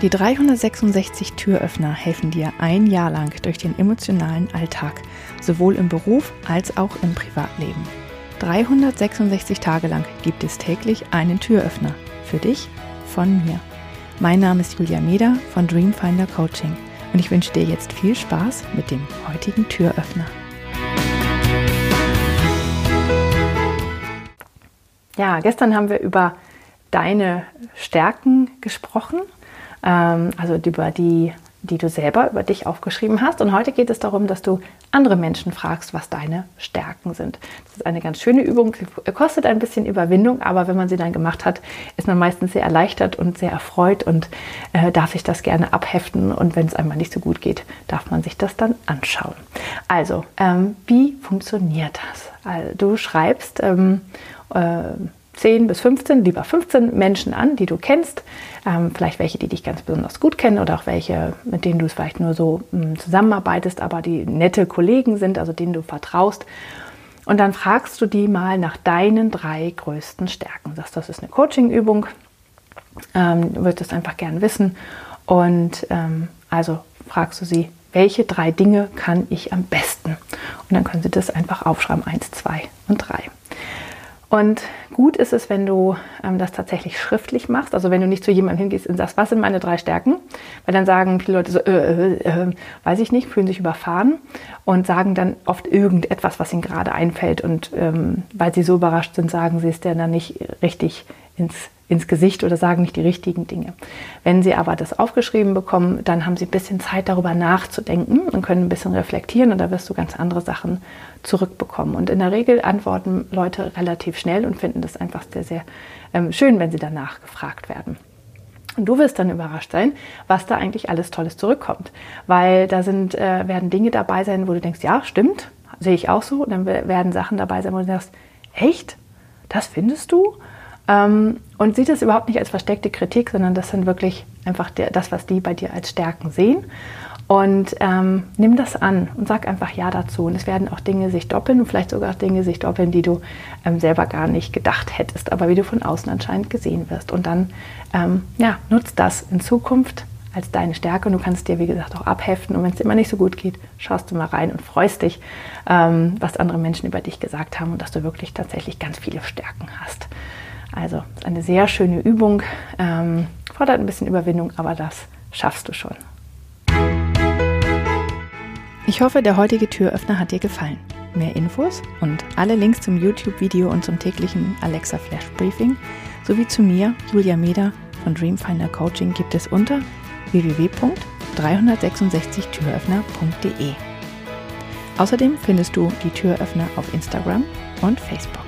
Die 366 Türöffner helfen dir ein Jahr lang durch den emotionalen Alltag, sowohl im Beruf als auch im Privatleben. 366 Tage lang gibt es täglich einen Türöffner. Für dich, von mir. Mein Name ist Julia Meder von Dreamfinder Coaching und ich wünsche dir jetzt viel Spaß mit dem heutigen Türöffner. Ja, gestern haben wir über deine Stärken gesprochen, ähm, also über die die du selber über dich aufgeschrieben hast. Und heute geht es darum, dass du andere Menschen fragst, was deine Stärken sind. Das ist eine ganz schöne Übung, sie kostet ein bisschen Überwindung, aber wenn man sie dann gemacht hat, ist man meistens sehr erleichtert und sehr erfreut und äh, darf sich das gerne abheften. Und wenn es einmal nicht so gut geht, darf man sich das dann anschauen. Also, ähm, wie funktioniert das? Also, du schreibst ähm, äh, 10 bis 15, lieber 15 Menschen an, die du kennst. Ähm, vielleicht welche, die dich ganz besonders gut kennen oder auch welche, mit denen du es vielleicht nur so mh, hm, zusammenarbeitest, aber die nette Kollegen sind, also denen du vertraust. Und dann fragst du die mal nach deinen drei größten Stärken. Das, das ist eine Coaching-Übung. Ähm, du würdest einfach gern wissen. Und ähm, also fragst du sie, welche drei Dinge kann ich am besten? Und dann können sie das einfach aufschreiben, eins, zwei und drei. Und gut ist es, wenn du ähm, das tatsächlich schriftlich machst. Also wenn du nicht zu jemandem hingehst und sagst, was sind meine drei Stärken? Weil dann sagen viele Leute so, äh, äh, äh, weiß ich nicht, fühlen sich überfahren und sagen dann oft irgendetwas, was ihnen gerade einfällt. Und ähm, weil sie so überrascht sind, sagen sie es dann nicht richtig ins ins Gesicht oder sagen nicht die richtigen Dinge. Wenn Sie aber das aufgeschrieben bekommen, dann haben Sie ein bisschen Zeit darüber nachzudenken und können ein bisschen reflektieren und da wirst du ganz andere Sachen zurückbekommen. Und in der Regel antworten Leute relativ schnell und finden das einfach sehr, sehr ähm, schön, wenn sie danach gefragt werden. Und du wirst dann überrascht sein, was da eigentlich alles Tolles zurückkommt. Weil da sind, äh, werden Dinge dabei sein, wo du denkst, ja, stimmt, sehe ich auch so. Und dann werden Sachen dabei sein, wo du sagst, echt? Das findest du? Ähm, und sieht das überhaupt nicht als versteckte Kritik, sondern das sind wirklich einfach der, das, was die bei dir als Stärken sehen. Und ähm, nimm das an und sag einfach Ja dazu. Und es werden auch Dinge sich doppeln und vielleicht sogar Dinge sich doppeln, die du ähm, selber gar nicht gedacht hättest, aber wie du von außen anscheinend gesehen wirst. Und dann ähm, ja, nutzt das in Zukunft als deine Stärke und du kannst dir, wie gesagt, auch abheften. Und wenn es immer nicht so gut geht, schaust du mal rein und freust dich, ähm, was andere Menschen über dich gesagt haben und dass du wirklich tatsächlich ganz viele Stärken hast. Also eine sehr schöne Übung, ähm, fordert ein bisschen Überwindung, aber das schaffst du schon. Ich hoffe, der heutige Türöffner hat dir gefallen. Mehr Infos und alle Links zum YouTube-Video und zum täglichen Alexa Flash Briefing sowie zu mir, Julia Meder von Dreamfinder Coaching gibt es unter www.366türöffner.de. Außerdem findest du die Türöffner auf Instagram und Facebook.